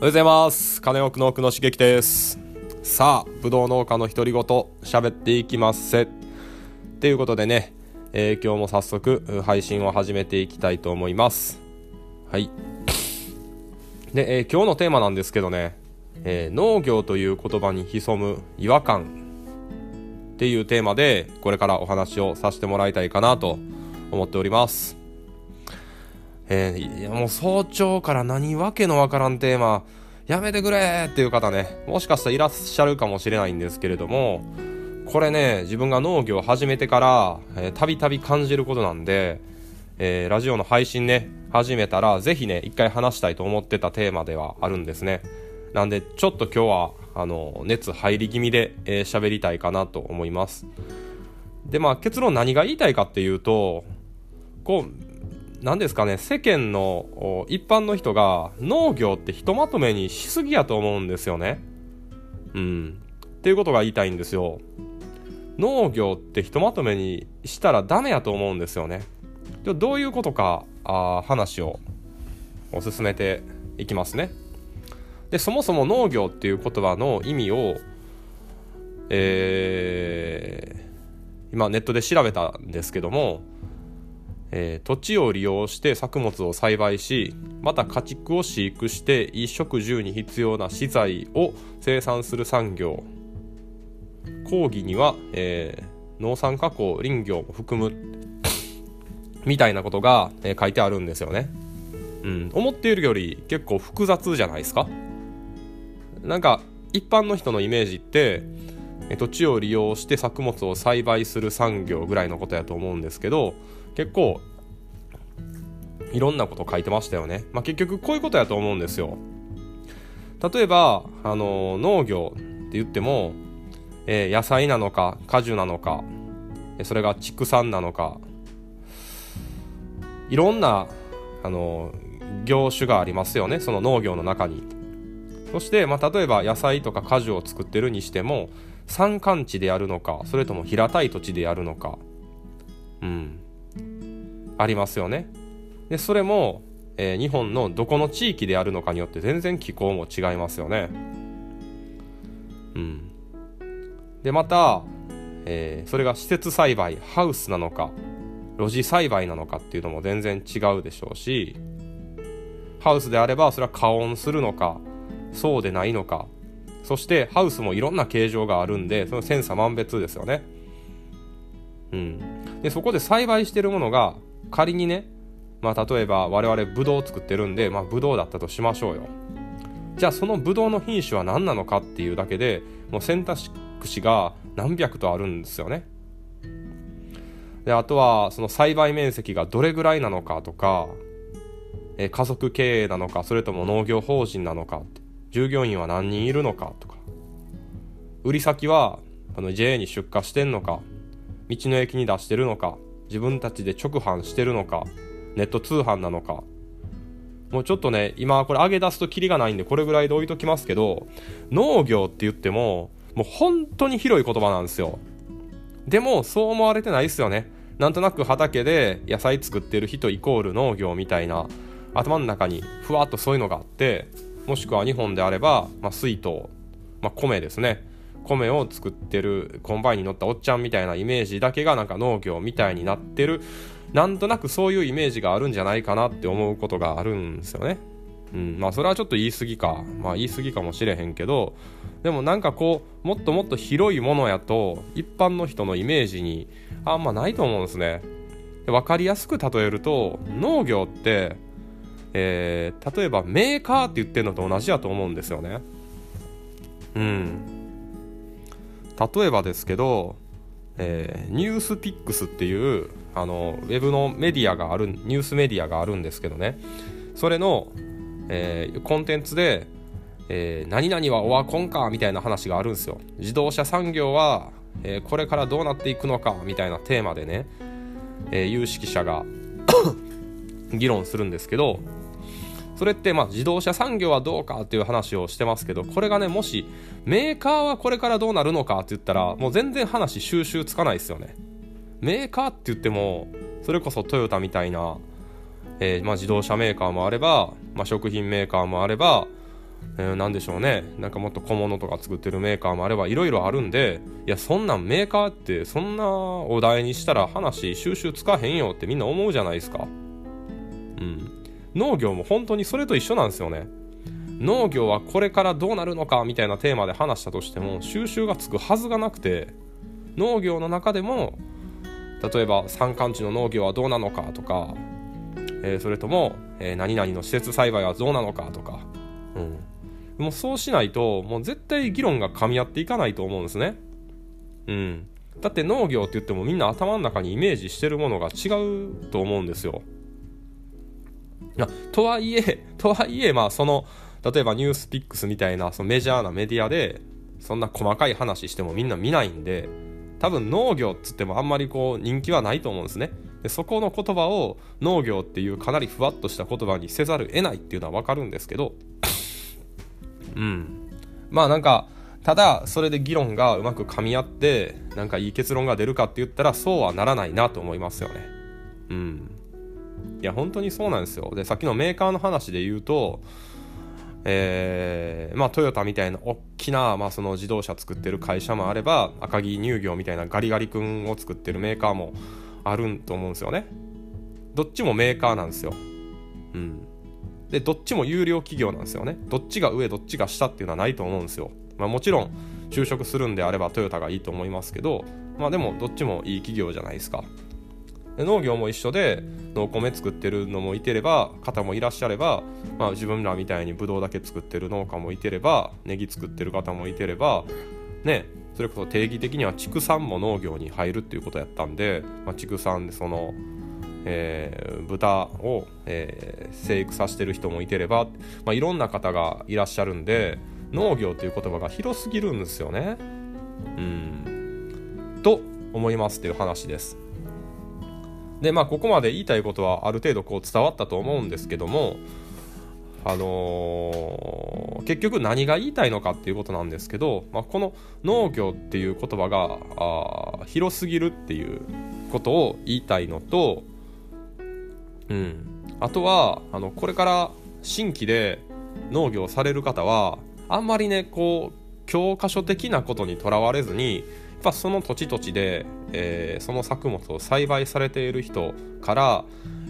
おはようございます。金奥の奥の刺激です。さあぶどう農家の独り言喋っていきますせということでね、えー、今日も早速配信を始めていきたいと思います。はい。で、えー、今日のテーマなんですけどね、えー、農業という言葉に潜む違和感っていうテーマでこれからお話をさせてもらいたいかなと思っております。えー、もう早朝から何わけのわからんテーマ、やめてくれっていう方ね、もしかしたらいらっしゃるかもしれないんですけれども、これね、自分が農業を始めてから、たびたび感じることなんで、えー、ラジオの配信ね、始めたら、ぜひね、一回話したいと思ってたテーマではあるんですね。なんで、ちょっと今日は、あの、熱入り気味で喋、えー、りたいかなと思います。で、まあ、結論何が言いたいかっていうと、こう、何ですかね、世間の一般の人が農業ってひとまとめにしすぎやと思うんですよね。うん。っていうことが言いたいんですよ。農業ってひとまとめにしたらダメやと思うんですよね。でどういうことかあ話を進めていきますね。でそもそも農業っていう言葉の意味を、えー、今ネットで調べたんですけどもえー、土地を利用して作物を栽培しまた家畜を飼育して衣食住に必要な資材を生産する産業。講義には、えー、農産加工林業も含むみたいなことが、えー、書いてあるんですよね、うん、思っているより結構複雑じゃないですか？なんか一般の人のイメージって土地を利用して作物を栽培する産業ぐらいのことやと思うんですけど結構いろんなこと書いてましたよね。まあ、結局こういうことやと思うんですよ。例えば、あの農業って言っても、えー、野菜なのか果樹なのかそれが畜産なのかいろんな、あの業種がありますよねその農業の中に。そして、まあ、例えば野菜とか果樹を作ってるにしても山間地でやるのかそれとも平たい土地でやるのかうんありますよね。でそれも、えー、日本のどこの地域であるのかによって全然気候も違いますよね。うん、でまた、えー、それが施設栽培ハウスなのか露地栽培なのかっていうのも全然違うでしょうしハウスであればそれは加温するのかそうでないのかそしてハウスもいろんな形状があるんでその千差万別ですよね。うん、でそこで栽培してるものが仮にね、まあ、例えば我々ブドウを作ってるんで、まあ、ブドウだったとしましょうよ。じゃあそのブドウの品種は何なのかっていうだけでもう選択肢が何百とあるんですよね。であとはその栽培面積がどれぐらいなのかとか、え家族経営なのかそれとも農業法人なのか従業員は何人いるのかとか。売り先はあの JA に出荷してんのか道の駅に出してるのか。自分たちで直販してるのかネット通販なのか。もうちょっとね今これ上げ出すとキリがないんでこれぐらいで置いときますけど農業って言ってももう本当に広い言葉なんですよ。でもそう思われてないですよね。なんとなく畑で野菜作ってる人イコール農業みたいな頭の中にふわっとそういうのがあってもしくは日本であれば、まあ、水稲、まあ、米ですね。米を作ってるコンバインに乗ったおっちゃんみたいなイメージだけがなんか農業みたいになってるなんとなくそういうイメージがあるんじゃないかなって思うことがあるんですよね。うん、まあそれはちょっと言い過ぎかまあ言い過ぎかもしれへんけどでもなんかこうもっともっと広いものやと一般の人のイメージにあんまないと思うんですね。分かりやすく例えると農業って、えー、例えばメーカーって言ってるのと同じやと思うんですよね。うん。例えばですけど、えー、ニュースピックスっていうあのウェブのメディアがあるニュースメディアがあるんですけどね。それの、えー、コンテンツで、えー、何々はオワコンかみたいな話があるんですよ。自動車産業は、えー、これからどうなっていくのかみたいなテーマでね、え、有識者が 議論するんですけどそれってまあ自動車産業はどうかっていう話をしてますけどこれがねもしメーカーはこれからどうなるのかって言ったらもう全然話収集つかないですよね。メーカーって言ってもそれこそトヨタみたいな、えー、まあ、自動車メーカーもあれば、まあ、食品メーカーもあれば、えー、何でしょうね。なんかもっと小物とか作ってるメーカーもあればいろいろあるんでいやそんなんメーカーってそんなお題にしたら話収集つかへんよってみんな思うじゃないですか。うん。農業も本当にそれと一緒なんですよね農業はこれからどうなるのかみたいなテーマで話したとしても収集がつくはずがなくて農業の中でも例えば山間地の農業はどうなのかとか、えー、それとも、えー、何々の施設栽培はどうなのかとか、うん、もうそうしないともう絶対議論が噛み合っていかないと思うんですね。うん、だって農業って言ってもみんな頭の中にイメージしてるものが違うと思うんですよ。とはいえ、とはいえ、まあその、例えばニュースピックスみたいなそのメジャーなメディアでそんな細かい話してもみんな見ないんで、多分農業っつってもあんまりこう人気はないと思うんですね。でそこの言葉を農業っていうかなりふわっとした言葉にせざる得ないっていうのはわかるんですけど、うん。まあなんか、ただそれで議論がうまく噛み合ってなんかいい結論が出るかって言ったらそうはならないなと思いますよね。うん。いや本当にそうなんですよ。でさっきのメーカーの話で言うとえー、まあトヨタみたいな大きな、まあ、その自動車作ってる会社もあれば赤城乳業みたいなガリガリ君を作ってるメーカーもあると思うんですよね。どっちもメーカーなんですよ。うん。で、どっちも有料企業なんですよね。どっちが上、どっちが下っていうのはないと思うんですよ。まあもちろん、就職するんであればトヨタがいいと思いますけど、まあでもどっちもいい企業じゃないですか。農業も一緒で農米作ってるのもいてれば方もいらっしゃれば、まあ、自分らみたいにブドウだけ作ってる農家もいてればネギ作ってる方もいてればねそれこそ定義的には畜産も農業に入るっていうことやったんで、まあ、畜産でその、えー、豚を、えー、生育させてる人もいてれば、まあ、いろんな方がいらっしゃるんで農業という言葉が広すぎるんですよね。うんと思いますっていう話です。でまあここまで言いたいことはある程度こう伝わったと思うんですけどもあのー、結局何が言いたいのかっていうことなんですけど、まあ、この農業っていう言葉が広すぎるっていうことを言いたいのと、うん、あとはあのこれから新規で農業される方はあんまりねこう教科書的なことにとらわれずにぱその土地土地で、えー、その作物を栽培されている人から、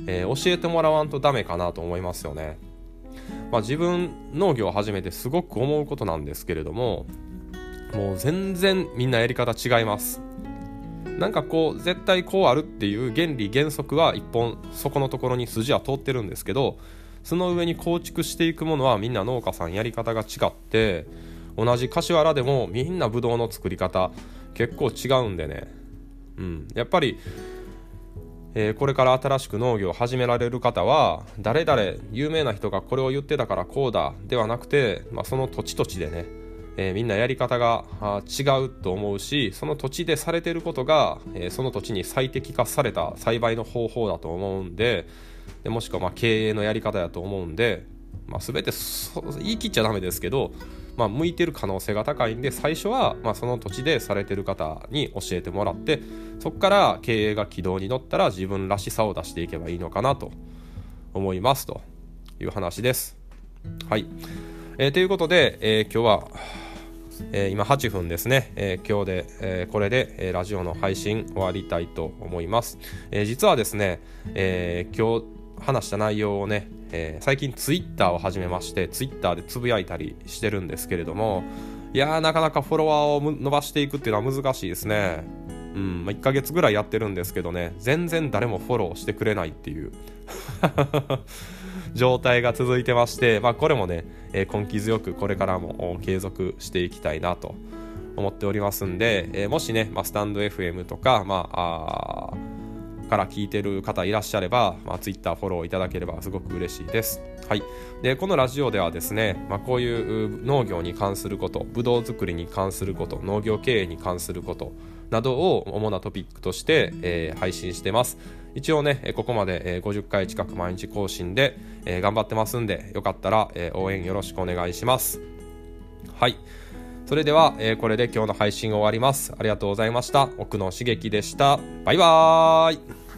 えー、教えてもらわんとダメかなと思いますよね。まあ、自分農業を始めてすごく思うことなんですけれどももう全然みんなやり方違います。なんかこう絶対こうあるっていう原理原則は一本そこのところに筋は通ってるんですけどその上に構築していくものはみんな農家さんやり方が違って同じ柏原でもみんなブドウの作り方結構違うんでね、うん、やっぱり、えー、これから新しく農業を始められる方は誰々有名な人がこれを言ってたからこうだではなくて、まあ、その土地土地でね、えー、みんなやり方が違うと思うしその土地でされてることが、えー、その土地に最適化された栽培の方法だと思うんででもしくはま経営のやり方だと思うんで、まあ、全て言い切っちゃダメですけどまあ、向いてる可能性が高いんで最初はまあその土地でされてる方に教えてもらってそこから経営が軌道に乗ったら自分らしさを出していけばいいのかなと思いますという話です。はい、えー、ということで、えー、今日は、えー、今8分ですね、え今日で、えこれで、えラジオの配信終わりたいと思います。え実はですね、え今日話した内容をねえー、最近ツイッターを始めましてツイッターでつぶやいたりしてるんですけれどもいやーなかなかフォロワーを伸ばしていくっていうのは難しいですね。うんまあ、1ヶ月ぐらいやってるんですけどね全然誰もフォローしてくれないっていう 状態が続いてまして、まあ、これもね、えー、根気強くこれからも継続していきたいなと思っておりますんで、えー、もしね、まあ、スタンド FM とか、まあ、あから聞いてる方いらっしゃれば、まあ、Twitter フォローいただければすごく嬉しいです。はい、でこのラジオではですね、まあ、こういう農業に関することブドウ作りに関すること農業経営に関することなどを主なトピックとして、えー、配信してます。一応ね、ここまで50回近く毎日更新で、えー、頑張ってますんで、よかったら、えー、応援よろしくお願いします。はい。それでは、えー、これで今日の配信終わります。ありがとうございました。奥野茂樹でした。バイバーイ